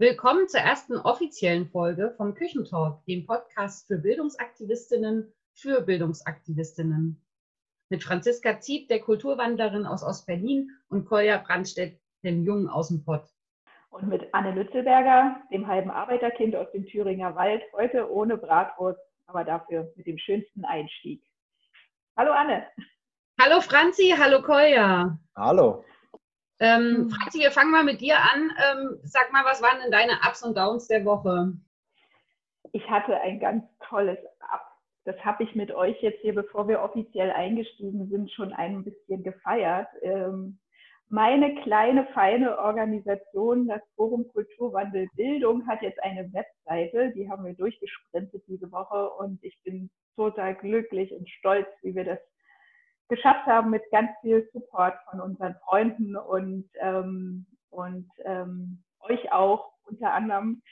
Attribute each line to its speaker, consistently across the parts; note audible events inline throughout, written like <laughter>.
Speaker 1: Willkommen zur ersten offiziellen Folge vom Küchentalk, dem Podcast für Bildungsaktivistinnen für Bildungsaktivistinnen. Mit Franziska Zieb, der Kulturwandlerin aus Ostberlin und Kolja Brandstedt, dem Jungen aus dem Pott.
Speaker 2: Und mit Anne Lützelberger, dem halben Arbeiterkind aus dem Thüringer Wald, heute ohne Bratwurst, aber dafür mit dem schönsten Einstieg. Hallo Anne.
Speaker 1: Hallo Franzi, hallo Kolja.
Speaker 3: Hallo.
Speaker 1: Ähm, hm. Franzi, wir fangen mal mit dir an. Ähm, sag mal, was waren denn deine Ups und Downs der Woche?
Speaker 2: Ich hatte ein ganz tolles Up. Das habe ich mit euch jetzt hier, bevor wir offiziell eingestiegen sind, schon ein bisschen gefeiert. Ähm, meine kleine, feine Organisation, das Forum Kulturwandel Bildung, hat jetzt eine Webseite, die haben wir durchgesprintet diese Woche und ich bin total glücklich und stolz, wie wir das geschafft haben mit ganz viel Support von unseren Freunden und, ähm, und ähm, euch auch unter anderem.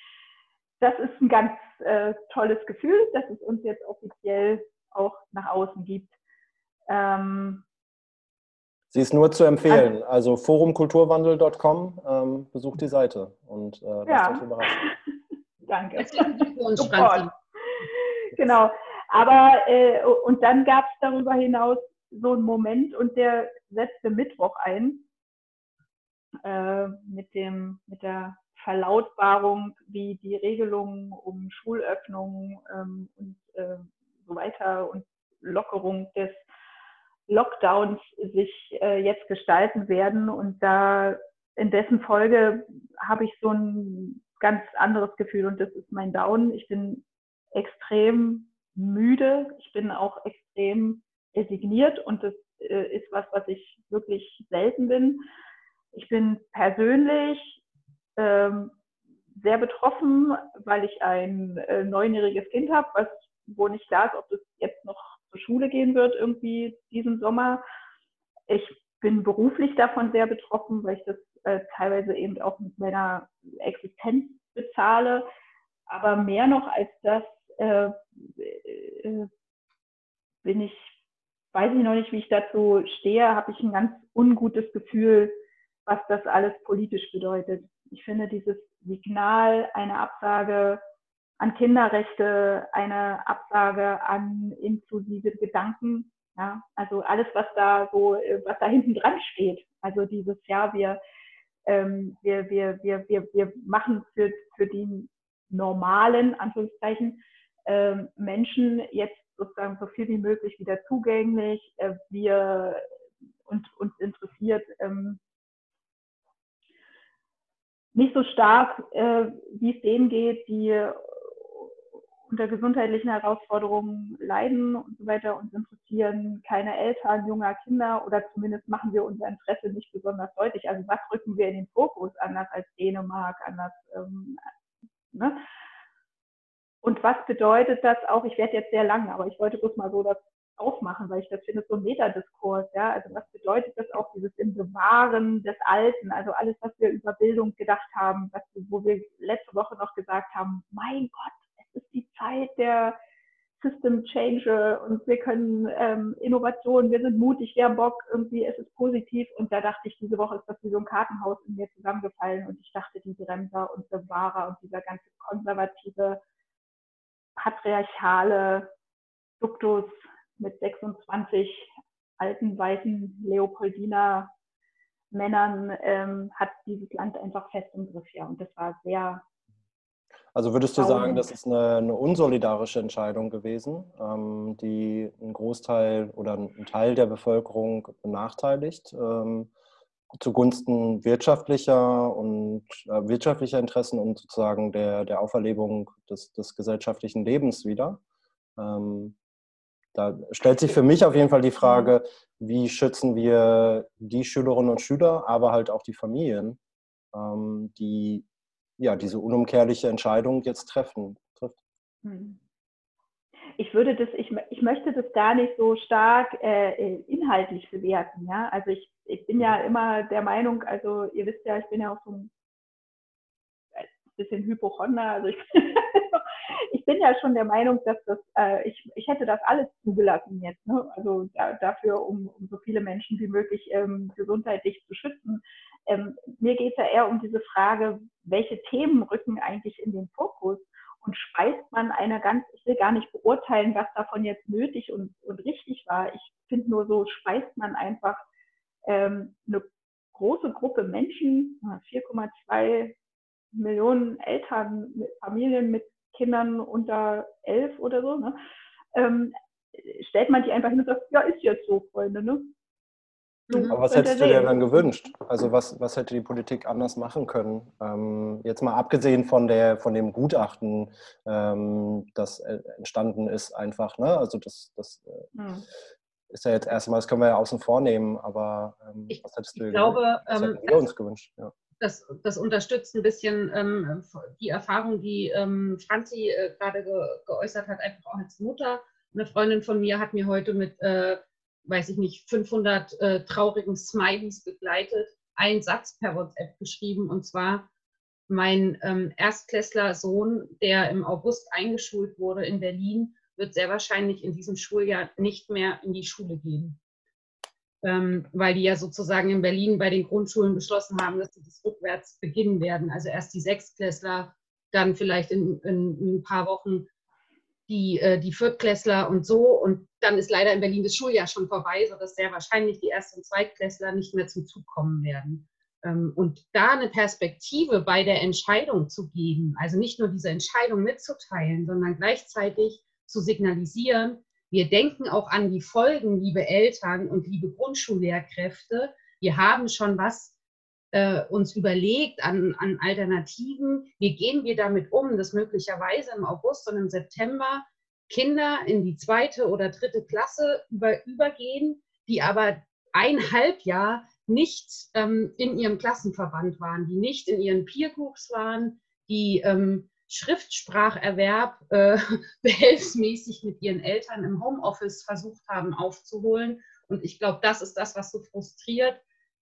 Speaker 2: Das ist ein ganz äh, tolles Gefühl, dass es uns jetzt offiziell auch nach außen gibt. Ähm,
Speaker 3: Sie ist nur zu empfehlen. Also, also forumkulturwandel.com, ähm, besucht die Seite und äh, lasst
Speaker 2: ja.
Speaker 3: euch überraschen. <laughs>
Speaker 2: Danke. genau. Aber äh, und dann gab es darüber hinaus so ein Moment und der setzte Mittwoch ein äh, mit, dem, mit der Verlautbarung, wie die Regelungen um Schulöffnung ähm, und äh, so weiter und Lockerung des Lockdowns sich äh, jetzt gestalten werden. Und da in dessen Folge habe ich so ein ganz anderes Gefühl und das ist mein Down. Ich bin extrem müde. Ich bin auch extrem resigniert und das äh, ist was, was ich wirklich selten bin. Ich bin persönlich ähm, sehr betroffen, weil ich ein äh, neunjähriges Kind habe, was wo nicht klar ist, ob das jetzt noch zur Schule gehen wird irgendwie diesen Sommer. Ich bin beruflich davon sehr betroffen, weil ich das äh, teilweise eben auch mit meiner Existenz bezahle. Aber mehr noch als das äh, äh, bin ich weiß ich noch nicht, wie ich dazu stehe, habe ich ein ganz ungutes Gefühl, was das alles politisch bedeutet. Ich finde dieses Signal, eine Absage an Kinderrechte, eine Absage an inklusive Gedanken, ja, also alles, was da so, was da hinten dran steht. Also dieses, ja, wir, ähm, wir, wir, wir, wir, wir machen für, für die normalen, Anführungszeichen, ähm, Menschen jetzt sozusagen so viel wie möglich wieder zugänglich. Äh, wir und uns interessiert ähm, nicht so stark, äh, wie es denen geht, die unter gesundheitlichen Herausforderungen leiden und so weiter. Uns interessieren keine Eltern junger Kinder oder zumindest machen wir unser Interesse nicht besonders deutlich. Also was rücken wir in den Fokus anders als Dänemark, anders ähm, ne? Und was bedeutet das auch? Ich werde jetzt sehr lang, aber ich wollte bloß mal so das aufmachen, weil ich das finde, so ein Metadiskurs, ja. Also was bedeutet das auch, dieses im Bewahren des Alten, also alles, was wir über Bildung gedacht haben, was, wo wir letzte Woche noch gesagt haben, mein Gott, es ist die Zeit der System Change und wir können ähm, Innovationen, wir sind mutig, wir haben Bock, irgendwie es ist positiv. Und da dachte ich, diese Woche ist das wie so ein Kartenhaus in mir zusammengefallen und ich dachte, die Bremser und Bewahrer und dieser ganze konservative patriarchale Duktus mit 26 alten, weißen Leopoldiner Männern ähm, hat dieses Land einfach fest im Griff. Ja. Und das war sehr.
Speaker 3: Also würdest du sagen, das ist eine, eine unsolidarische Entscheidung gewesen, ähm, die einen Großteil oder einen Teil der Bevölkerung benachteiligt? Ähm, zugunsten wirtschaftlicher und äh, wirtschaftlicher Interessen und sozusagen der, der Auferlebung des, des gesellschaftlichen Lebens wieder. Ähm, da stellt sich für mich auf jeden Fall die Frage, wie schützen wir die Schülerinnen und Schüler, aber halt auch die Familien, ähm, die ja diese unumkehrliche Entscheidung jetzt treffen. Trifft. Hm.
Speaker 2: Ich würde das, ich, ich möchte das gar nicht so stark äh, inhaltlich bewerten. Ja? Also ich ich bin ja immer der Meinung, also ihr wisst ja, ich bin ja auch so ein bisschen Hypochonder. Also ich, <laughs> ich bin ja schon der Meinung, dass das, äh, ich, ich hätte das alles zugelassen jetzt. Ne? Also da, dafür, um, um so viele Menschen wie möglich ähm, gesundheitlich zu schützen. ähm, mir geht es ja eher um diese Frage, welche Themen rücken eigentlich in den Fokus und speist man eine ganz, ich will gar nicht beurteilen, was davon jetzt nötig und, und richtig war. Ich finde nur so, speist man einfach ähm, eine große Gruppe Menschen, 4,2 Millionen Eltern, Familien mit Kindern unter elf oder so, ne? ähm, stellt man die einfach hin und sagt, ja, ist jetzt so, Freunde. Ne?
Speaker 3: Mhm. Aber was hättest du dir dann gewünscht? Also was, was hätte die Politik anders machen können? Ähm, jetzt mal abgesehen von, der, von dem Gutachten, ähm, das äh, entstanden ist einfach. Ne? Also das, das mhm. Ist ja jetzt erstmal, das können wir ja außen vor nehmen, aber ähm, was hättest du
Speaker 1: ich glaube, was
Speaker 3: hätten wir uns gewünscht? Ja.
Speaker 1: Das, das, unterstützt ein bisschen ähm, die Erfahrung, die ähm, Franzi äh, gerade ge geäußert hat, einfach auch als Mutter. Eine Freundin von mir hat mir heute mit äh, weiß ich nicht, 500 äh, traurigen Smileys begleitet, einen Satz per WhatsApp geschrieben und zwar mein ähm, Erstklässler-Sohn, der im August eingeschult wurde in Berlin, wird sehr wahrscheinlich in diesem Schuljahr nicht mehr in die Schule gehen. Ähm, weil die ja sozusagen in Berlin bei den Grundschulen beschlossen haben, dass sie das rückwärts beginnen werden. Also erst die Sechstklässler, dann vielleicht in, in, in ein paar Wochen die, äh, die Viertklässler und so. Und dann ist leider in Berlin das Schuljahr schon vorbei, sodass sehr wahrscheinlich die Erst- und Zweitklässler nicht mehr zum Zug kommen werden. Ähm, und da eine Perspektive bei der Entscheidung zu geben, also nicht nur diese Entscheidung mitzuteilen, sondern gleichzeitig zu signalisieren, wir denken auch an die Folgen, liebe Eltern und liebe Grundschullehrkräfte. Wir haben schon was äh, uns überlegt an, an Alternativen, wie gehen wir damit um, dass möglicherweise im August und im September Kinder in die zweite oder dritte Klasse über, übergehen, die aber ein Halbjahr nicht ähm, in ihrem Klassenverband waren, die nicht in ihren Peer Groups waren, die ähm, Schriftspracherwerb äh, <laughs> behelfsmäßig mit ihren Eltern im Homeoffice versucht haben aufzuholen. Und ich glaube, das ist das, was so frustriert,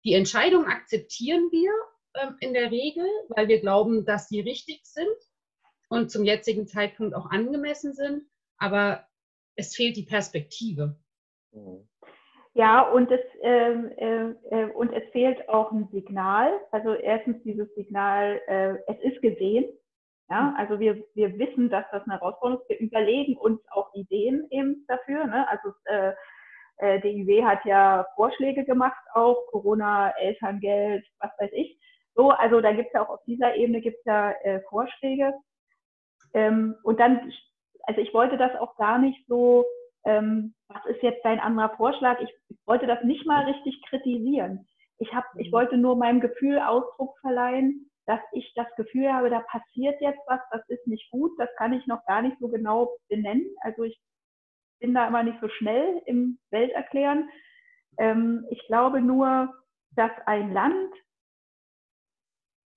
Speaker 1: die Entscheidung akzeptieren wir ähm, in der Regel, weil wir glauben, dass sie richtig sind und zum jetzigen Zeitpunkt auch angemessen sind. Aber es fehlt die Perspektive.
Speaker 2: Ja, und es, ähm, äh, äh, und es fehlt auch ein Signal. Also erstens dieses Signal, äh, es ist gesehen. Ja, also wir, wir wissen, dass das eine Herausforderung ist. Wir überlegen uns auch Ideen eben dafür. Ne? Also äh, äh, DIW hat ja Vorschläge gemacht, auch Corona, Elterngeld, was weiß ich. So, also da gibt es ja auch auf dieser Ebene gibt's ja äh, Vorschläge. Ähm, und dann, also ich wollte das auch gar nicht so, ähm, was ist jetzt dein anderer Vorschlag? Ich, wollte das nicht mal richtig kritisieren. Ich, hab, ich mhm. wollte nur meinem Gefühl Ausdruck verleihen, dass ich das Gefühl habe, da passiert jetzt was, das ist nicht gut, das kann ich noch gar nicht so genau benennen. Also ich bin da immer nicht so schnell im Welterklären. Ähm, ich glaube nur, dass ein Land,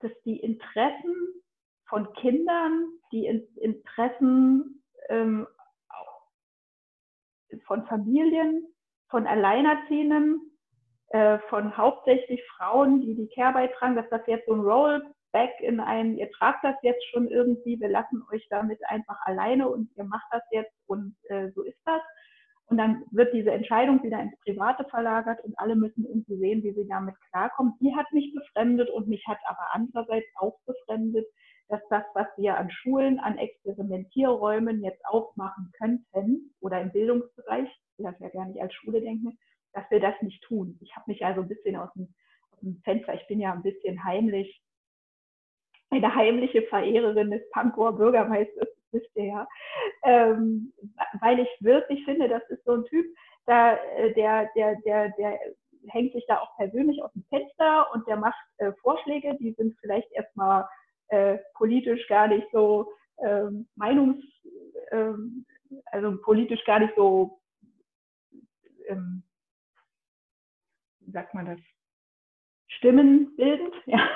Speaker 2: dass die Interessen von Kindern, die Interessen ähm, von Familien, von Alleinerziehenden, äh, von hauptsächlich Frauen, die die Care beitragen, dass das jetzt so ein Roll back in ein, ihr tragt das jetzt schon irgendwie, wir lassen euch damit einfach alleine und ihr macht das jetzt und äh, so ist das. Und dann wird diese Entscheidung wieder ins Private verlagert und alle müssen irgendwie sehen, wie sie damit klarkommen. Die hat mich befremdet und mich hat aber andererseits auch befremdet, dass das, was wir an Schulen, an Experimentierräumen jetzt aufmachen könnten oder im Bildungsbereich, ich das ja gar nicht als Schule denken, dass wir das nicht tun. Ich habe mich also ein bisschen aus dem, aus dem Fenster, ich bin ja ein bisschen heimlich. Eine heimliche Verehrerin des Pankower Bürgermeisters, <laughs> wisst ihr ja, ähm, weil ich wirklich finde, das ist so ein Typ, da, äh, der, der, der, der hängt sich da auch persönlich aus dem Fenster und der macht äh, Vorschläge, die sind vielleicht erstmal äh, politisch gar nicht so ähm, meinungs, ähm, also politisch gar nicht so, ähm, sagt man das, stimmenbildend, <laughs> ja.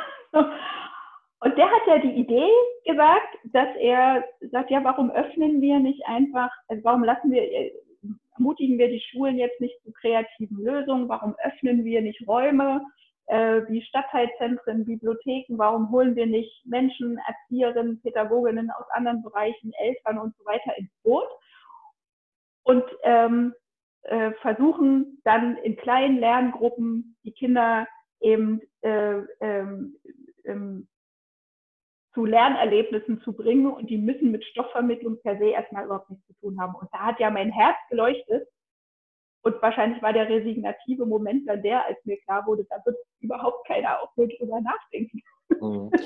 Speaker 2: Und der hat ja die Idee gesagt, dass er sagt, ja, warum öffnen wir nicht einfach, also warum lassen wir, äh, ermutigen wir die Schulen jetzt nicht zu kreativen Lösungen, warum öffnen wir nicht Räume äh, wie Stadtteilzentren, Bibliotheken, warum holen wir nicht Menschen, Erzieherinnen, Pädagoginnen aus anderen Bereichen, Eltern und so weiter ins Boot? Und ähm, äh, versuchen dann in kleinen Lerngruppen die Kinder eben äh, ähm, ähm, zu Lernerlebnissen zu bringen und die müssen mit Stoffvermittlung per se erstmal überhaupt nichts zu tun haben. Und da hat ja mein Herz geleuchtet, und wahrscheinlich war der resignative Moment dann der, als mir klar wurde, da wird überhaupt keiner auch mehr drüber nachdenken.
Speaker 3: Mhm. <laughs>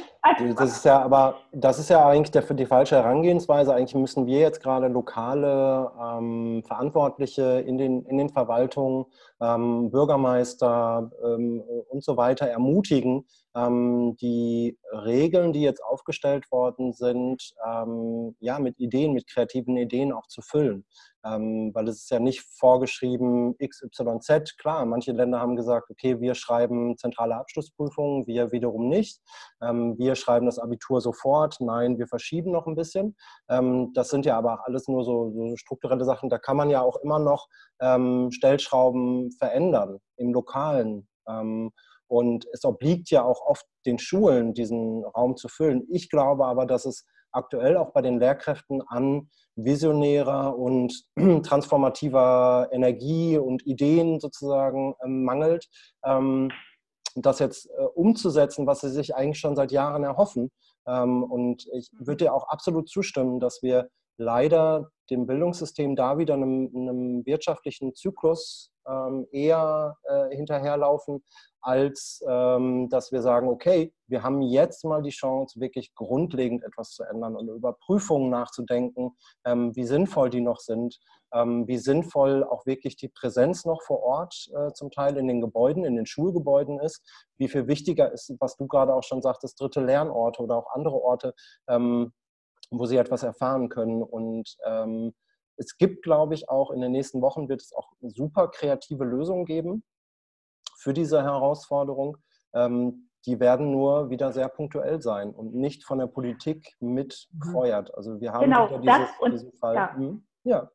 Speaker 3: Das ist ja aber, das ist ja eigentlich der, die falsche Herangehensweise. Eigentlich müssen wir jetzt gerade lokale ähm, Verantwortliche in den, in den Verwaltungen, ähm, Bürgermeister ähm, und so weiter ermutigen, die Regeln, die jetzt aufgestellt worden sind, ähm, ja, mit Ideen, mit kreativen Ideen auch zu füllen. Ähm, weil es ist ja nicht vorgeschrieben XYZ. Klar, manche Länder haben gesagt, okay, wir schreiben zentrale Abschlussprüfungen, wir wiederum nicht. Ähm, wir schreiben das Abitur sofort. Nein, wir verschieben noch ein bisschen. Ähm, das sind ja aber alles nur so, so strukturelle Sachen. Da kann man ja auch immer noch ähm, Stellschrauben verändern im Lokalen. Und es obliegt ja auch oft den Schulen, diesen Raum zu füllen. Ich glaube aber, dass es aktuell auch bei den Lehrkräften an visionärer und <clears throat> transformativer Energie und Ideen sozusagen ähm, mangelt, ähm, das jetzt äh, umzusetzen, was sie sich eigentlich schon seit Jahren erhoffen. Ähm, und ich mhm. würde dir auch absolut zustimmen, dass wir leider dem Bildungssystem da wieder einem, einem wirtschaftlichen Zyklus ähm, eher äh, hinterherlaufen, als ähm, dass wir sagen, okay, wir haben jetzt mal die Chance, wirklich grundlegend etwas zu ändern und über Prüfungen nachzudenken, ähm, wie sinnvoll die noch sind, ähm, wie sinnvoll auch wirklich die Präsenz noch vor Ort äh, zum Teil in den Gebäuden, in den Schulgebäuden ist, wie viel wichtiger ist, was du gerade auch schon sagtest, dritte Lernorte oder auch andere Orte, ähm, wo sie etwas erfahren können und ähm, es gibt, glaube ich, auch in den nächsten Wochen wird es auch super kreative Lösungen geben für diese Herausforderung. Ähm, die werden nur wieder sehr punktuell sein und nicht von der Politik mit mhm. Also wir haben
Speaker 2: genau,
Speaker 3: wieder
Speaker 2: dieses, und, diesen Fall. Ja. Mhm. ja.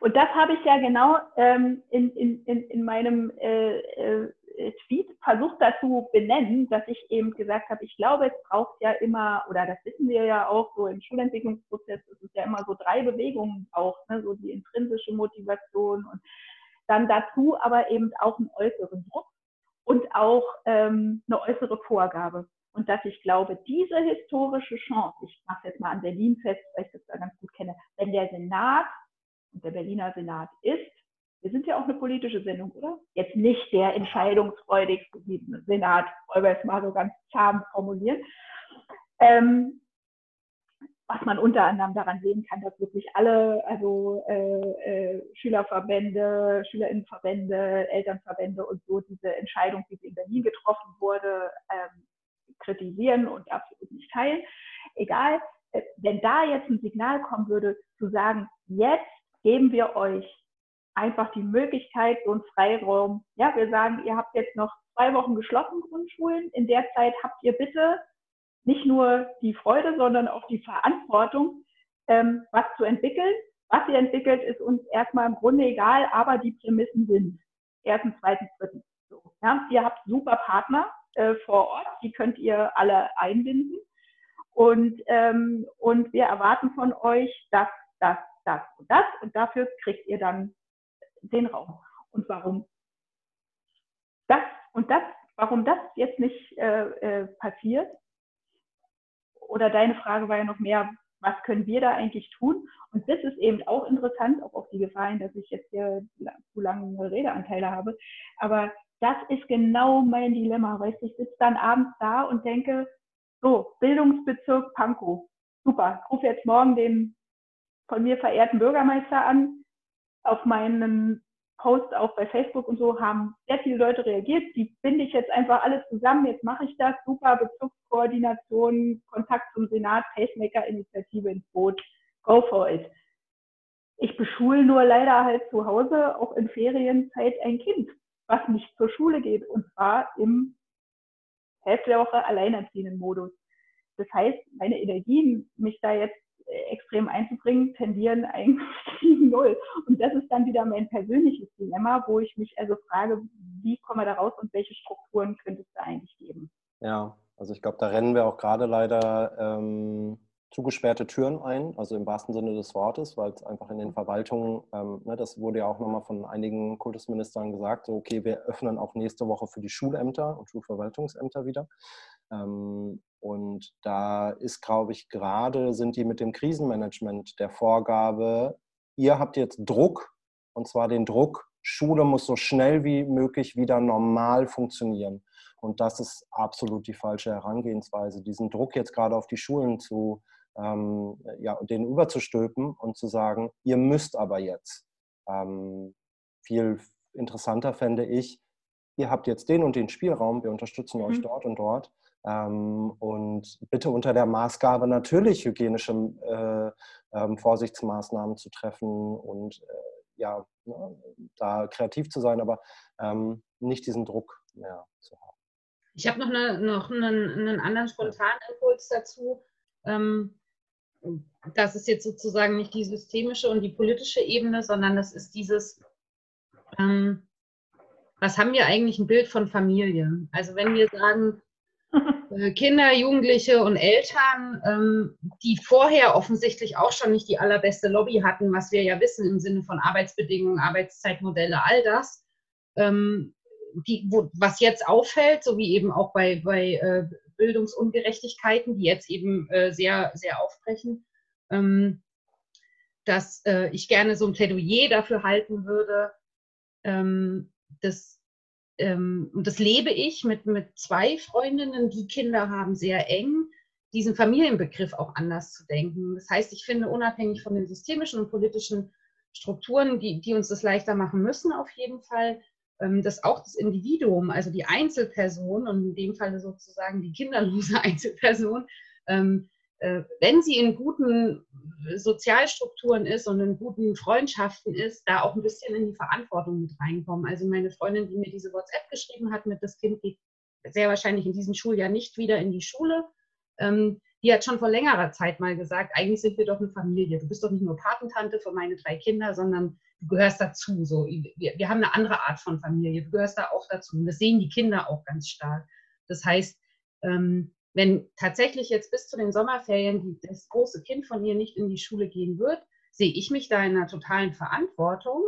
Speaker 2: Und das habe ich ja genau ähm, in, in, in, in meinem äh, äh, Tweet versucht dazu benennen, dass ich eben gesagt habe, ich glaube, es braucht ja immer, oder das wissen wir ja auch so im Schulentwicklungsprozess, es ist ja immer so drei Bewegungen auch, ne, so die intrinsische Motivation und dann dazu aber eben auch einen äußeren Druck und auch ähm, eine äußere Vorgabe. Und dass ich glaube, diese historische Chance, ich mache jetzt mal an Berlin fest, weil ich das da ganz gut kenne, wenn der Senat und der Berliner Senat ist, wir sind ja auch eine politische Sendung, oder? Jetzt nicht der entscheidungsfreudigste Senat, wollen wir es mal so ganz zahm formulieren. Ähm, was man unter anderem daran sehen kann, dass wirklich alle, also äh, äh, Schülerverbände, Schülerinnenverbände, Elternverbände und so diese Entscheidung, sie in Berlin getroffen wurde, ähm, kritisieren und absolut nicht teilen. Egal, äh, wenn da jetzt ein Signal kommen würde, zu sagen, jetzt geben wir euch einfach die Möglichkeit, so einen Freiraum, ja, wir sagen, ihr habt jetzt noch zwei Wochen geschlossen Grundschulen, in der Zeit habt ihr bitte nicht nur die Freude, sondern auch die Verantwortung, ähm, was zu entwickeln. Was ihr entwickelt, ist uns erstmal im Grunde egal, aber die Prämissen sind erstens, zweitens, drittens. So, ja. Ihr habt super Partner äh, vor Ort, die könnt ihr alle einbinden. Und, ähm, und wir erwarten von euch das, das, das und das. Und dafür kriegt ihr dann den Raum. Und warum das und das, warum das jetzt nicht äh, äh, passiert, oder deine Frage war ja noch mehr, was können wir da eigentlich tun? Und das ist eben auch interessant, auch auf die Gefahr hin, dass ich jetzt hier zu lange Redeanteile habe. Aber das ist genau mein Dilemma, weißt ich sitze dann abends da und denke, so, Bildungsbezirk Pankow, super, ich rufe jetzt morgen den von mir verehrten Bürgermeister an, auf meinen Post auch bei Facebook und so haben sehr viele Leute reagiert. Die binde ich jetzt einfach alles zusammen. Jetzt mache ich das. Super Bezugskoordination, Kontakt zum Senat, Pacemaker-Initiative ins Boot. Go for it. Ich beschule nur leider halt zu Hause auch in Ferienzeit ein Kind, was nicht zur Schule geht und zwar im Hälfte der Woche alleinerziehenden Modus. Das heißt, meine Energien, mich da jetzt extrem einzubringen, tendieren eigentlich <laughs> gegen Null. Und das ist dann wieder mein persönliches Dilemma, wo ich mich also frage, wie kommen wir da raus und welche Strukturen könnte es da eigentlich geben?
Speaker 3: Ja, also ich glaube, da rennen wir auch gerade leider ähm, zugesperrte Türen ein, also im wahrsten Sinne des Wortes, weil es einfach in den Verwaltungen, ähm, ne, das wurde ja auch nochmal von einigen Kultusministern gesagt, so okay, wir öffnen auch nächste Woche für die Schulämter und Schulverwaltungsämter wieder. Ähm, und da ist, glaube ich, gerade sind die mit dem Krisenmanagement der Vorgabe, ihr habt jetzt Druck, und zwar den Druck, Schule muss so schnell wie möglich wieder normal funktionieren. Und das ist absolut die falsche Herangehensweise, diesen Druck jetzt gerade auf die Schulen zu, ähm, ja, den überzustülpen und zu sagen, ihr müsst aber jetzt. Ähm, viel interessanter fände ich, ihr habt jetzt den und den Spielraum, wir unterstützen mhm. euch dort und dort. Ähm, und bitte unter der Maßgabe natürlich hygienische äh, äh, Vorsichtsmaßnahmen zu treffen und äh, ja, ne, da kreativ zu sein, aber ähm, nicht diesen Druck mehr zu haben.
Speaker 1: Ich habe noch, eine, noch einen, einen anderen spontanen Impuls dazu. Ähm, das ist jetzt sozusagen nicht die systemische und die politische Ebene, sondern das ist dieses, ähm, was haben wir eigentlich ein Bild von Familie? Also wenn wir sagen, Kinder, Jugendliche und Eltern, ähm, die vorher offensichtlich auch schon nicht die allerbeste Lobby hatten, was wir ja wissen im Sinne von Arbeitsbedingungen, Arbeitszeitmodelle, all das, ähm, die, wo, was jetzt auffällt, so wie eben auch bei, bei äh, Bildungsungerechtigkeiten, die jetzt eben äh, sehr, sehr aufbrechen, ähm, dass äh, ich gerne so ein Plädoyer dafür halten würde, dass, ähm, und das lebe ich mit, mit zwei Freundinnen, die Kinder haben, sehr eng, diesen Familienbegriff auch anders zu denken. Das heißt, ich finde, unabhängig von den systemischen und politischen Strukturen, die, die uns das leichter machen müssen, auf jeden Fall, ähm, dass auch das Individuum, also die Einzelperson und in dem Fall sozusagen die kinderlose <laughs> Einzelperson, ähm, äh, wenn sie in guten Sozialstrukturen ist und in guten Freundschaften ist, da auch ein bisschen in die Verantwortung mit reinkommen. Also meine Freundin, die mir diese WhatsApp geschrieben hat mit, das Kind geht sehr wahrscheinlich in diesem Schuljahr nicht wieder in die Schule. Ähm, die hat schon vor längerer Zeit mal gesagt, eigentlich sind wir doch eine Familie. Du bist doch nicht nur Patentante für meine drei Kinder, sondern du gehörst dazu. So, wir, wir haben eine andere Art von Familie. Du gehörst da auch dazu. Und das sehen die Kinder auch ganz stark. Das heißt, ähm, wenn tatsächlich jetzt bis zu den Sommerferien das große Kind von ihr nicht in die Schule gehen wird, sehe ich mich da in einer totalen Verantwortung.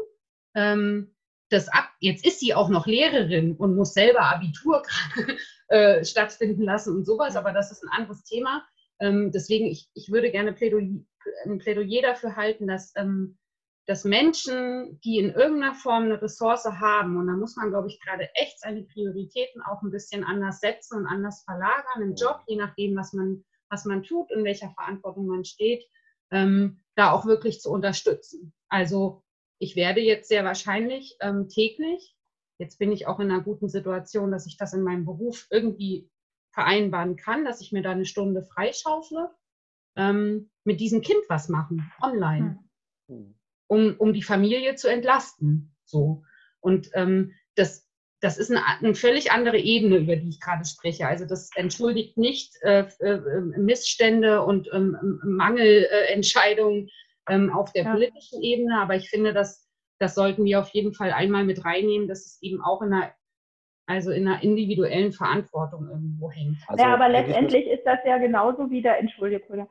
Speaker 1: Ähm, das ab, jetzt ist sie auch noch Lehrerin und muss selber Abitur <laughs> äh, stattfinden lassen und sowas, aber das ist ein anderes Thema. Ähm, deswegen, ich, ich würde gerne Plädoyer, ein Plädoyer dafür halten, dass ähm, dass Menschen, die in irgendeiner Form eine Ressource haben, und da muss man, glaube ich, gerade echt seine Prioritäten auch ein bisschen anders setzen und anders verlagern im Job, je nachdem, was man, was man tut, in welcher Verantwortung man steht, ähm, da auch wirklich zu unterstützen. Also ich werde jetzt sehr wahrscheinlich ähm, täglich, jetzt bin ich auch in einer guten Situation, dass ich das in meinem Beruf irgendwie vereinbaren kann, dass ich mir da eine Stunde freischaufle, ähm, mit diesem Kind was machen, online. Mhm um, um die Familie zu entlasten. So. Und ähm, das, das ist eine, eine, völlig andere Ebene, über die ich gerade spreche. Also das entschuldigt nicht äh, äh, Missstände und ähm, Mangelentscheidungen ähm, auf der ja. politischen Ebene, aber ich finde, dass das sollten wir auf jeden Fall einmal mit reinnehmen, dass es eben auch in einer also in einer individuellen Verantwortung irgendwo hängt.
Speaker 2: Also, ja, aber letztendlich ist das ja genauso wie der, Entschuldigung,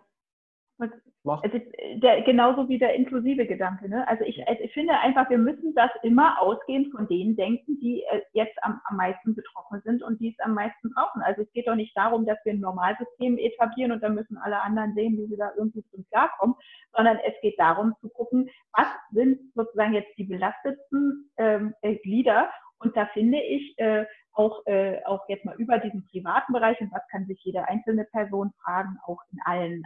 Speaker 2: Mach. Es ist äh, der, genauso wie der inklusive Gedanke. Ne? Also ich, ich finde einfach, wir müssen das immer ausgehend von denen denken, die äh, jetzt am, am meisten betroffen sind und die es am meisten brauchen. Also es geht doch nicht darum, dass wir ein Normalsystem etablieren und dann müssen alle anderen sehen, wie sie da irgendwie zum klarkommen, sondern es geht darum zu gucken, was sind sozusagen jetzt die belasteten ähm, äh, Glieder und da finde ich äh, auch, äh, auch jetzt mal über diesen privaten Bereich und was kann sich jede einzelne Person fragen, auch in allen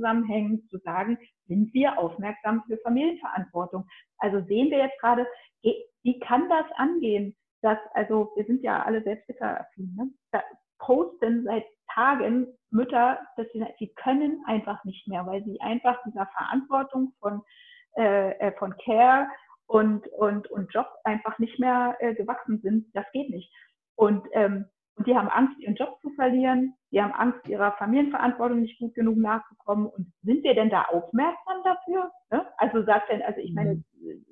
Speaker 2: Arbeitszusammenhängen zu sagen, sind wir aufmerksam für Familienverantwortung? Also sehen wir jetzt gerade, wie kann das angehen? Dass, also wir sind ja alle selbstbiteraffin, ne? da posten seit Tagen Mütter, dass sie, sie können einfach nicht mehr, weil sie einfach dieser Verantwortung von, äh, äh von Care und, und, und Job einfach nicht mehr äh, gewachsen sind. Das geht nicht. Und, ähm, und die haben Angst, ihren Job zu verlieren. Die haben Angst, ihrer Familienverantwortung nicht gut genug nachzukommen. Und sind wir denn da aufmerksam dafür? Ne? Also sagt denn, also ich meine, mhm.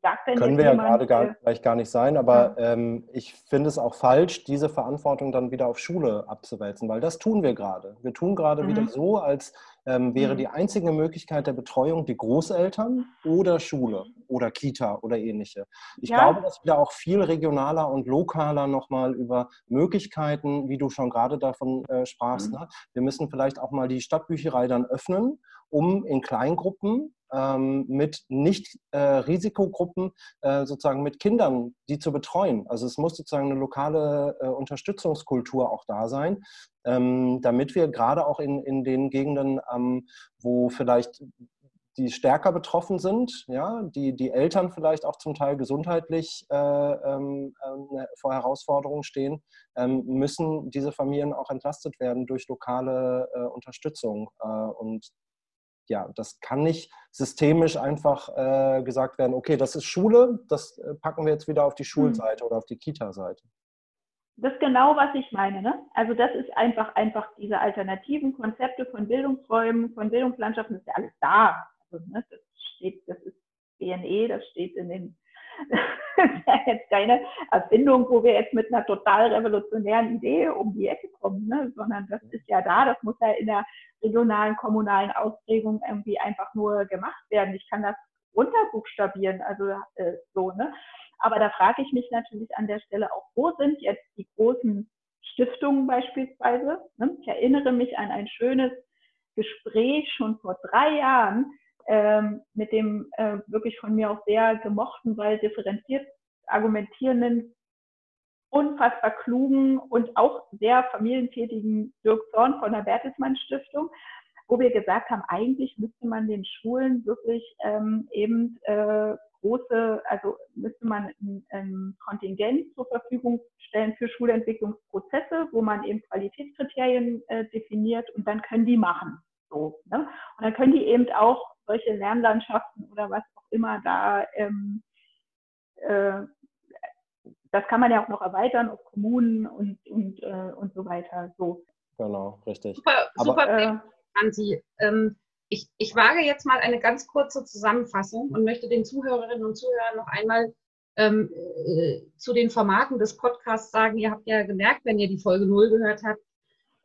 Speaker 3: sagt denn Können wir ja gerade gar, äh, vielleicht gar nicht sein, aber ja. ähm, ich finde es auch falsch, diese Verantwortung dann wieder auf Schule abzuwälzen, weil das tun wir gerade. Wir tun gerade mhm. wieder so, als ähm, wäre mhm. die einzige Möglichkeit der Betreuung die Großeltern oder Schule oder Kita oder ähnliche. Ich ja. glaube, dass wir da auch viel regionaler und lokaler nochmal über Möglichkeiten, wie du schon gerade davon äh, sprachst, mhm. ne? wir müssen vielleicht auch mal die Stadtbücherei dann öffnen, um in Kleingruppen ähm, mit Nicht-Risikogruppen äh, äh, sozusagen mit Kindern, die zu betreuen. Also es muss sozusagen eine lokale äh, Unterstützungskultur auch da sein, ähm, damit wir gerade auch in, in den Gegenden, ähm, wo vielleicht die stärker betroffen sind, ja, die, die Eltern vielleicht auch zum Teil gesundheitlich äh, ähm, äh, vor Herausforderungen stehen, ähm, müssen diese Familien auch entlastet werden durch lokale äh, Unterstützung. Äh, und ja, das kann nicht systemisch einfach äh, gesagt werden, okay, das ist Schule, das äh, packen wir jetzt wieder auf die mhm. Schulseite mhm. oder auf die Kita-Seite.
Speaker 2: Das ist genau, was ich meine. Ne? Also das ist einfach, einfach diese alternativen Konzepte von Bildungsräumen, von Bildungslandschaften, das ist ja alles da. Also, ne, das steht, das ist BNE, das steht in den das ist ja jetzt keine Erfindung, wo wir jetzt mit einer total revolutionären Idee um die Ecke kommen, ne? sondern das ist ja da, das muss ja in der regionalen, kommunalen Ausprägung irgendwie einfach nur gemacht werden. Ich kann das runterbuchstabieren, also äh, so, ne? Aber da frage ich mich natürlich an der Stelle auch, wo sind jetzt die großen Stiftungen beispielsweise? Ne? Ich erinnere mich an ein schönes Gespräch schon vor drei Jahren ähm, mit dem äh, wirklich von mir auch sehr gemochten, weil differenziert argumentierenden, unfassbar klugen und auch sehr familientätigen Dirk Zorn von der Bertelsmann Stiftung, wo wir gesagt haben, eigentlich müsste man den Schulen wirklich ähm, eben äh, große, also müsste man ein, ein Kontingent zur Verfügung stellen für Schulentwicklungsprozesse, wo man eben Qualitätskriterien äh, definiert und dann können die machen. So, ne? Und dann können die eben auch solche Lernlandschaften oder was auch immer da, ähm, äh, das kann man ja auch noch erweitern auf Kommunen und, und, äh, und so weiter. So.
Speaker 3: Genau, richtig.
Speaker 1: Super, Aber, super äh, Anti. Ähm, ich, ich wage jetzt mal eine ganz kurze Zusammenfassung und möchte den Zuhörerinnen und Zuhörern noch einmal ähm, äh, zu den Formaten des Podcasts sagen. Ihr habt ja gemerkt, wenn ihr die Folge 0 gehört habt,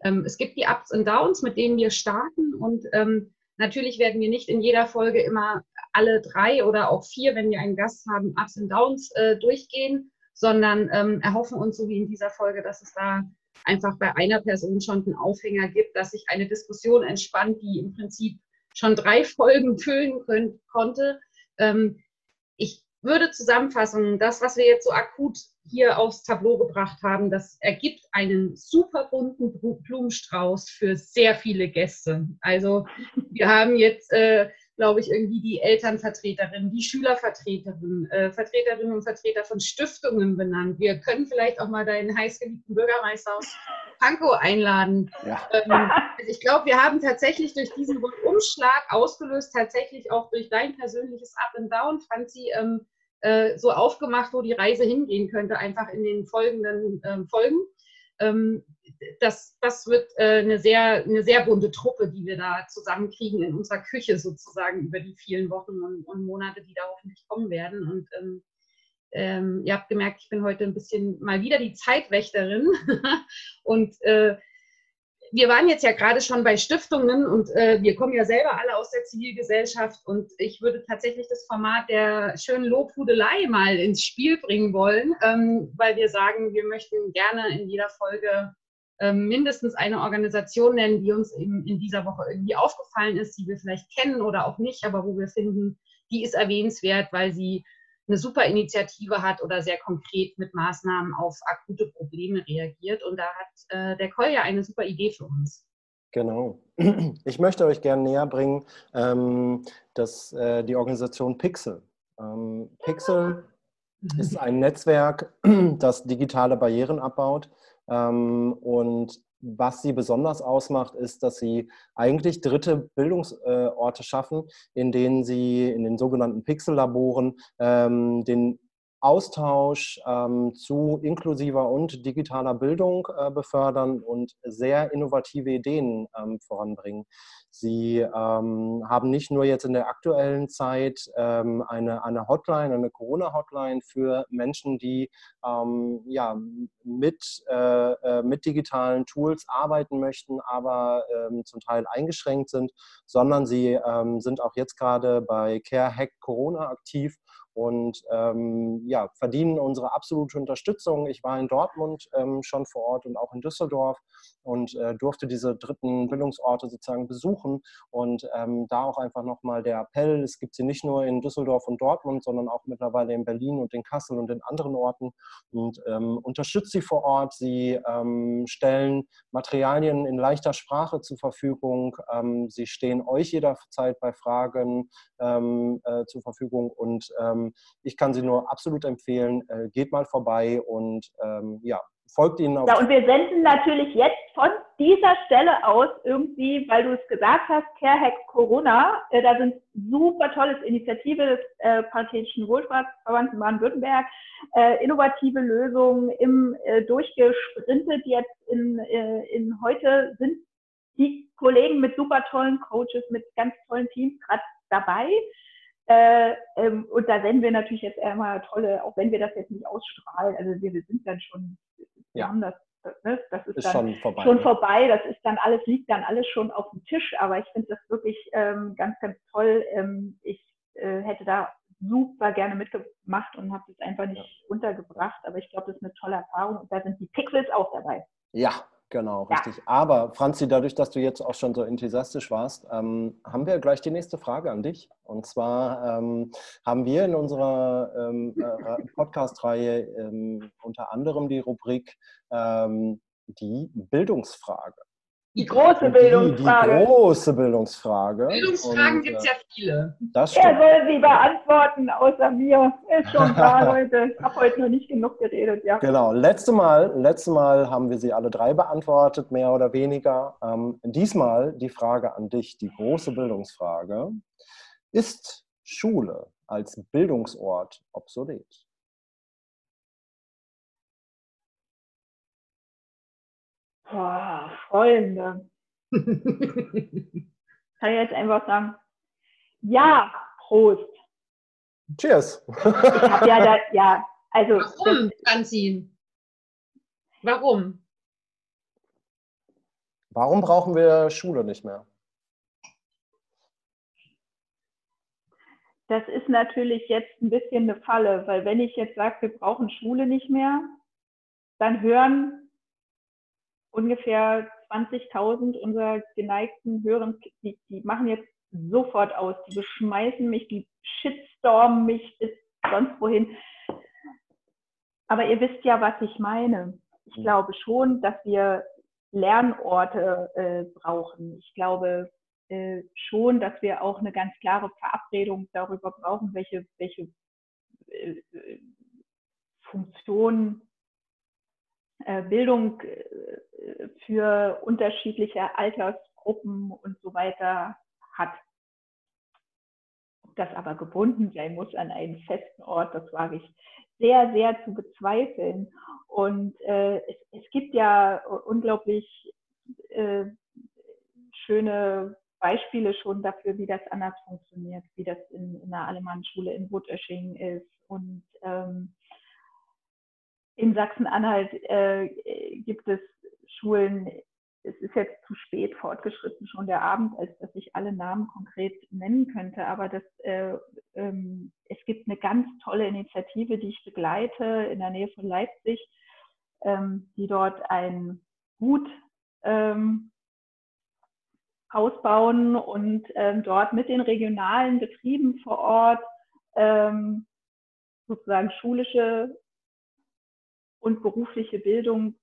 Speaker 1: ähm, es gibt die Ups und Downs, mit denen wir starten und ähm, Natürlich werden wir nicht in jeder Folge immer alle drei oder auch vier, wenn wir einen Gast haben, Ups und Downs äh, durchgehen, sondern ähm, erhoffen uns, so wie in dieser Folge, dass es da einfach bei einer Person schon einen Aufhänger gibt, dass sich eine Diskussion entspannt, die im Prinzip schon drei <laughs> Folgen füllen können, konnte. Ähm, ich würde zusammenfassen, das, was wir jetzt so akut hier aufs Tableau gebracht haben, das ergibt einen super bunten Blumenstrauß für sehr viele Gäste. Also wir haben jetzt, äh, glaube ich, irgendwie die Elternvertreterin, die Schülervertreterin, äh, Vertreterinnen und Vertreter von Stiftungen benannt. Wir können vielleicht auch mal deinen heißgeliebten Bürgermeister aus Pankow einladen. Ja. Ähm, also ich glaube, wir haben tatsächlich durch diesen Umschlag ausgelöst, tatsächlich auch durch dein persönliches Up and Down, Franzi, ähm, äh, so aufgemacht, wo die Reise hingehen könnte, einfach in den folgenden ähm, Folgen. Ähm, das, das wird äh, eine, sehr, eine sehr bunte Truppe, die wir da zusammenkriegen in unserer Küche sozusagen über die vielen Wochen und, und Monate, die da hoffentlich kommen werden. Und ähm, ähm, ihr habt gemerkt, ich bin heute ein bisschen mal wieder die Zeitwächterin <laughs> und äh, wir waren jetzt ja gerade schon bei Stiftungen und äh, wir kommen ja selber alle aus der Zivilgesellschaft und ich würde tatsächlich das Format der schönen Lobhudelei mal ins Spiel bringen wollen, ähm, weil wir sagen, wir möchten gerne in jeder Folge ähm, mindestens eine Organisation nennen, die uns in, in dieser Woche irgendwie aufgefallen ist, die wir vielleicht kennen oder auch nicht, aber wo wir finden, die ist erwähnenswert, weil sie eine super Initiative hat oder sehr konkret mit Maßnahmen auf akute Probleme reagiert. Und da hat äh, der Kolja eine super Idee für uns.
Speaker 3: Genau. <clears throat> Ich möchte euch gerne näher bringen, ähm, dass äh, die Organisation Pixel. Ähm, Pixel ist ein Netzwerk, <clears throat> das digitale Barrieren abbaut ähm, und was sie besonders ausmacht, ist, dass sie eigentlich dritte Bildungsorte schaffen, in denen sie in den sogenannten Pixel-Laboren ähm, den Austausch ähm, zu inklusiver und digitaler Bildung äh, befördern und sehr innovative Ideen ähm, voranbringen. Sie ähm, haben nicht nur jetzt in der aktuellen Zeit ähm, eine, eine Hotline, eine Corona-Hotline für Menschen, die ähm, ja, mit, äh, äh, mit digitalen Tools arbeiten möchten, aber ähm, zum Teil eingeschränkt sind, sondern sie sind auch jetzt gerade bei Care Hack Corona aktiv und ähm, ja, verdienen unsere absolute Unterstützung. Ich war in Dortmund ähm, schon vor Ort und auch in Düsseldorf und äh, durfte diese dritten Bildungsorte sozusagen besuchen und ähm, da auch einfach nochmal der Appell, es gibt sie nicht nur in Düsseldorf und Dortmund, sondern auch mittlerweile in Berlin und in Kassel und in anderen Orten und ähm, unterstützt sie vor Ort. Sie ähm, stellen Materialien in leichter Sprache zur Verfügung. Ähm, sie stehen euch jederzeit bei Fragen äh, zur Verfügung und ähm, ich kann sie nur absolut empfehlen. Äh, geht mal vorbei und ähm, ja, folgt ihnen
Speaker 2: auf. Ja, und wir senden natürlich jetzt von dieser Stelle aus irgendwie, weil du es gesagt hast, CareHack Corona, äh, da sind super tolles Initiative des äh, Paritätischen Wohlfahrtsverbands in Baden-Württemberg, äh, innovative Lösungen im äh, durchgesprintet jetzt in, äh, in heute sind die Kollegen mit super tollen Coaches, mit ganz tollen Teams gerade dabei. Äh, ähm, und da senden wir natürlich jetzt einmal tolle, auch wenn wir das jetzt nicht ausstrahlen, also wir, wir sind dann schon, wir ja. haben das, ne, das ist, ist, dann schon vorbei. schon vorbei. das ist dann alles, liegt dann alles schon auf dem Tisch, aber ich finde das wirklich ähm, ganz, ganz toll. Ähm, ich äh, hätte da super gerne mitgemacht und habe das einfach nicht ja. untergebracht, aber ich glaube, das ist eine tolle Erfahrung und da sind die Pixels auch dabei.
Speaker 3: Ja, Genau, ja. richtig. Aber Franzi, dadurch, dass du jetzt auch schon so enthusiastisch warst, ähm, haben wir gleich die nächste Frage an dich. Und zwar ähm, haben wir in unserer ähm, äh, Podcast-Reihe ähm, unter anderem die Rubrik ähm, die Bildungsfrage.
Speaker 2: Die große Bildungsfrage.
Speaker 3: Die, große Bildungsfrage.
Speaker 1: Bildungsfragen gibt es ja viele.
Speaker 2: Das Er soll sie beantworten, außer mir. Ist schon <laughs> klar, Leute. Ich habe heute noch nicht genug geredet. Ja.
Speaker 3: Genau. Letzte Mal, letzte Mal haben wir sie alle drei beantwortet, mehr oder weniger. Ähm, diesmal die Frage an dich, die große Bildungsfrage. Ist Schule als Bildungsort obsolet?
Speaker 2: Boah, Freunde. <laughs> Kann ich jetzt einfach sagen, ja, Prost.
Speaker 3: Cheers.
Speaker 2: ja da, ja, also.
Speaker 1: Warum, Franzin? Warum?
Speaker 3: Warum brauchen wir Schule nicht mehr?
Speaker 2: Das ist natürlich jetzt ein bisschen eine Falle, weil wenn ich jetzt sage, wir brauchen Schule nicht mehr, dann hören ungefähr 20.000 unserer geneigten Hörern, die, die machen jetzt sofort aus, die beschmeißen mich, die shitstormen mich bis sonst wohin. Aber ihr wisst ja, was ich meine. Ich mhm. glaube schon, dass wir Lernorte äh, brauchen. Ich glaube äh, schon, dass wir auch eine ganz klare Verabredung darüber brauchen, welche, welche äh, äh Funktion äh, Bildung äh, für unterschiedliche Altersgruppen und so weiter hat. Ob das aber gebunden sein muss an einen festen Ort, das wage ich sehr, sehr zu bezweifeln. Und äh, es, es, gibt ja unglaublich äh, schöne Beispiele schon dafür, wie das anders funktioniert, wie das in, in der Alemannschule in Wutösching ist und ähm, in Sachsen-Anhalt äh, gibt es Schulen, es ist jetzt zu spät fortgeschritten schon der Abend, als dass ich alle Namen konkret nennen könnte, aber das, äh, ähm, es gibt eine ganz tolle Initiative, die ich begleite in der Nähe von Leipzig, ähm, die dort ein Gut ähm, ausbauen und ähm, dort mit den regionalen Betrieben vor Ort ähm, sozusagen schulische und berufliche Bildung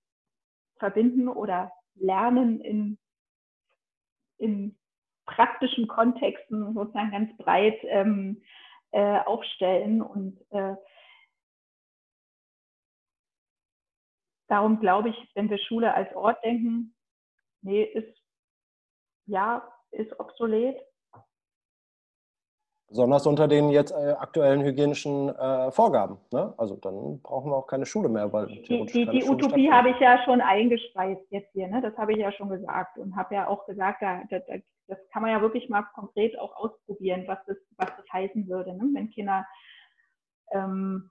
Speaker 2: verbinden oder lernen in, in praktischen Kontexten sozusagen ganz breit ähm, äh, aufstellen. Und äh, darum glaube ich, wenn wir Schule als Ort denken, nee, ist ja, ist obsolet.
Speaker 3: Besonders unter den jetzt äh, aktuellen hygienischen äh, Vorgaben. Ne? Also dann brauchen wir auch keine Schule mehr. Weil
Speaker 2: die, die, die Utopie habe ich ja schon eingespeist jetzt hier. Ne? Das habe ich ja schon gesagt und habe ja auch gesagt, da, da, das kann man ja wirklich mal konkret auch ausprobieren, was das, was das heißen würde, ne? wenn Kinder, ähm,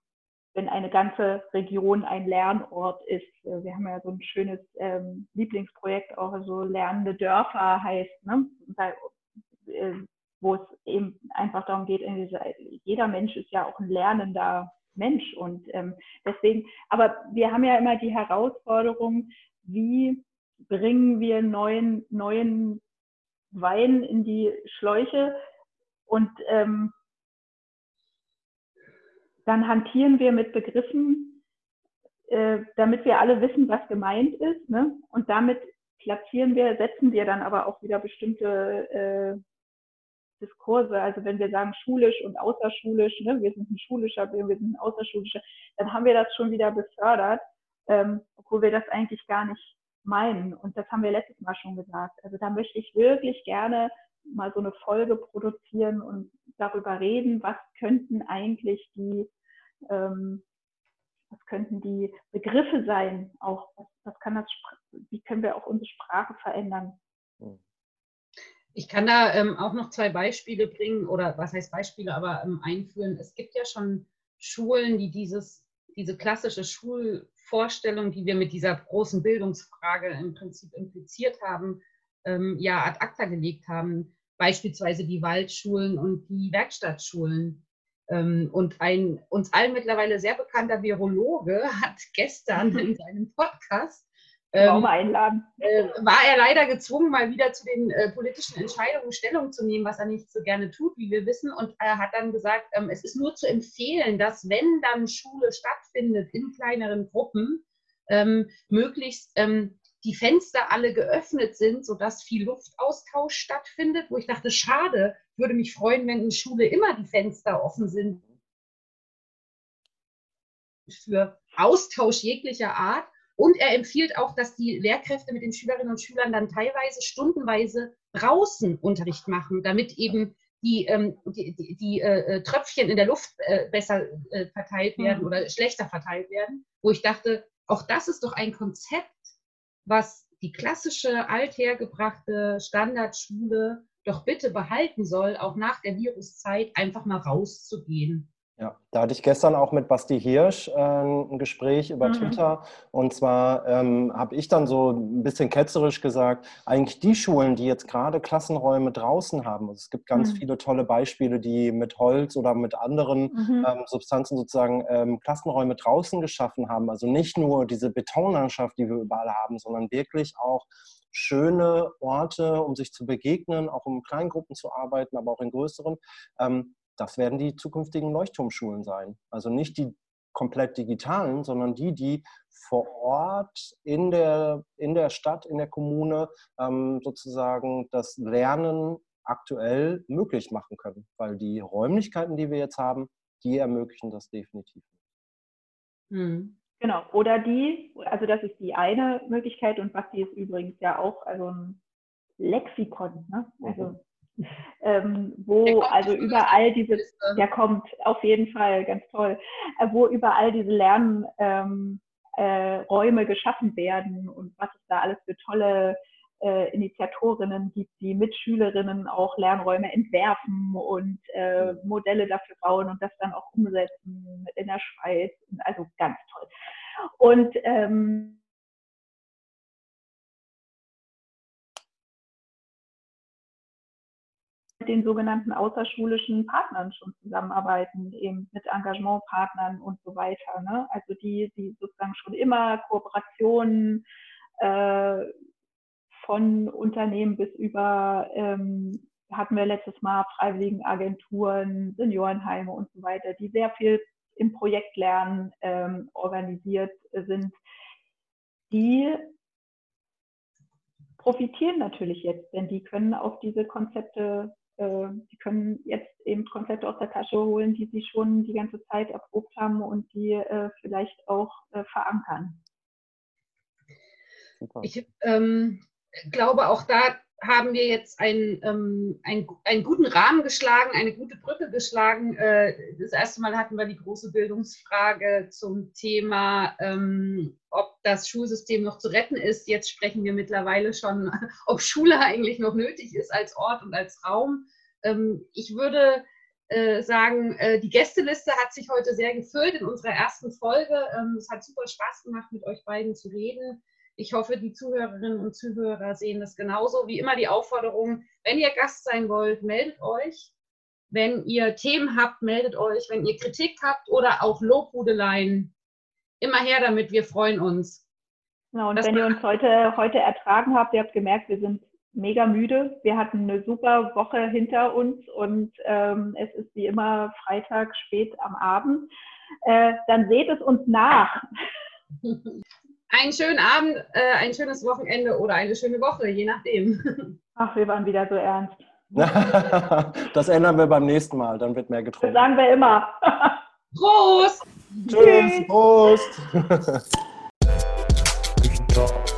Speaker 2: wenn eine ganze Region ein Lernort ist. Äh, wir haben ja so ein schönes ähm, Lieblingsprojekt, auch so lernende Dörfer heißt. Ne? Da, äh, wo es eben einfach darum geht, jeder Mensch ist ja auch ein lernender Mensch und ähm, deswegen, aber wir haben ja immer die Herausforderung, wie bringen wir neuen, neuen Wein in die Schläuche und ähm, dann hantieren wir mit Begriffen, äh, damit wir alle wissen, was gemeint ist. Ne? Und damit platzieren wir, setzen wir dann aber auch wieder bestimmte äh, Diskurse, also wenn wir sagen schulisch und außerschulisch, ne, wir sind ein schulischer, wir sind ein außerschulischer, dann haben wir das schon wieder befördert, ähm, obwohl wir das eigentlich gar nicht meinen. Und das haben wir letztes Mal schon gesagt. Also da möchte ich wirklich gerne mal so eine Folge produzieren und darüber reden, was könnten eigentlich die, ähm, was könnten die Begriffe sein, auch was, was kann das, wie können wir auch unsere Sprache verändern. Hm.
Speaker 1: Ich kann da ähm, auch noch zwei Beispiele bringen oder was heißt Beispiele, aber ähm, einführen. Es gibt ja schon Schulen, die dieses, diese klassische Schulvorstellung, die wir mit dieser großen Bildungsfrage im Prinzip impliziert haben, ähm, ja ad acta gelegt haben. Beispielsweise die Waldschulen und die Werkstattschulen. Ähm, und ein uns allen mittlerweile sehr bekannter Virologe <laughs> hat gestern <laughs> in seinem Podcast
Speaker 2: ähm, einladen.
Speaker 1: Äh, war er leider gezwungen, mal wieder zu den äh, politischen Entscheidungen Stellung zu nehmen, was er nicht so gerne tut, wie wir wissen. Und er hat dann gesagt, ähm, es ist nur zu empfehlen, dass wenn dann Schule stattfindet in kleineren Gruppen, ähm, möglichst ähm, die Fenster alle geöffnet sind, sodass viel Luftaustausch stattfindet. Wo ich dachte, schade, würde mich freuen, wenn in Schule immer die Fenster offen sind für Austausch jeglicher Art und er empfiehlt auch, dass die Lehrkräfte mit den Schülerinnen und Schülern dann teilweise stundenweise draußen Unterricht machen, damit eben die, ähm, die, die, die äh, Tröpfchen in der Luft äh, besser äh, verteilt werden mhm. oder schlechter verteilt werden. Wo ich dachte, auch das ist doch ein Konzept, was die klassische, althergebrachte Standardschule doch bitte behalten soll, auch nach der Viruszeit einfach mal rauszugehen.
Speaker 3: Ja, da hatte ich gestern auch mit Basti Hirsch äh, ein Gespräch über mhm. Twitter. Und zwar ähm, habe ich dann so ein bisschen ketzerisch gesagt, eigentlich die Schulen, die jetzt gerade Klassenräume draußen haben, also es gibt ganz mhm. viele tolle Beispiele, die mit Holz oder mit anderen mhm. ähm, Substanzen sozusagen ähm, Klassenräume draußen geschaffen haben. Also nicht nur diese Betonlandschaft, die wir überall haben, sondern wirklich auch schöne Orte, um sich zu begegnen, auch um in Kleingruppen zu arbeiten, aber auch in größeren. Ähm, das werden die zukünftigen Leuchtturmschulen sein. Also nicht die komplett digitalen, sondern die, die vor Ort in der, in der Stadt, in der Kommune ähm, sozusagen das Lernen aktuell möglich machen können. Weil die Räumlichkeiten, die wir jetzt haben, die ermöglichen das definitiv.
Speaker 2: Hm. Genau, oder die, also das ist die eine Möglichkeit und was die ist übrigens ja auch, also ein Lexikon, ne? also mhm ähm, wo also überall diese, der kommt auf jeden Fall ganz toll, äh, wo überall diese Lernräume ähm, äh, geschaffen werden und was es da alles für tolle äh, Initiatorinnen gibt, die mit Schülerinnen auch Lernräume entwerfen und äh, Modelle dafür bauen und das dann auch umsetzen in der Schweiz. Also ganz toll. Und ähm, den sogenannten außerschulischen Partnern schon zusammenarbeiten, eben mit Engagementpartnern und so weiter. Ne? Also die, die sozusagen schon immer Kooperationen äh, von Unternehmen bis über, ähm, hatten wir letztes Mal Freiwilligenagenturen, Seniorenheime und so weiter, die sehr viel im Projektlernen ähm, organisiert sind, die profitieren natürlich jetzt, denn die können auf diese Konzepte äh, sie können jetzt eben Konzepte aus der Tasche holen, die sie schon die ganze Zeit erprobt haben und die äh, vielleicht auch äh, verankern.
Speaker 1: Ich, ähm, glaube, auch da haben wir jetzt einen, ähm, einen, einen guten Rahmen geschlagen, eine gute Brücke geschlagen. Äh, das erste Mal hatten wir die große Bildungsfrage zum Thema, ähm, ob das Schulsystem noch zu retten ist. Jetzt sprechen wir mittlerweile schon, <laughs> ob Schule eigentlich noch nötig ist als Ort und als Raum. Ähm, ich würde äh, sagen, äh, die Gästeliste hat sich heute sehr gefüllt in unserer ersten Folge. Ähm, es hat super Spaß gemacht, mit euch beiden zu reden. Ich hoffe, die Zuhörerinnen und Zuhörer sehen das genauso. Wie immer die Aufforderung, wenn ihr Gast sein wollt, meldet euch. Wenn ihr Themen habt, meldet euch. Wenn ihr Kritik habt oder auch Lobhudeleien, immer her damit. Wir freuen uns.
Speaker 2: Genau, und das wenn ihr uns heute, heute ertragen habt, ihr habt gemerkt, wir sind mega müde. Wir hatten eine super Woche hinter uns und ähm, es ist wie immer Freitag spät am Abend. Äh, dann seht es uns nach. <laughs>
Speaker 1: einen schönen Abend, äh, ein schönes Wochenende oder eine schöne Woche, je nachdem. <laughs>
Speaker 2: Ach, wir waren wieder so ernst. <laughs>
Speaker 3: das ändern wir beim nächsten Mal, dann wird mehr getrunken.
Speaker 2: Das sagen wir immer. <laughs>
Speaker 1: Prost!
Speaker 3: Tschüss, Prost! Prost.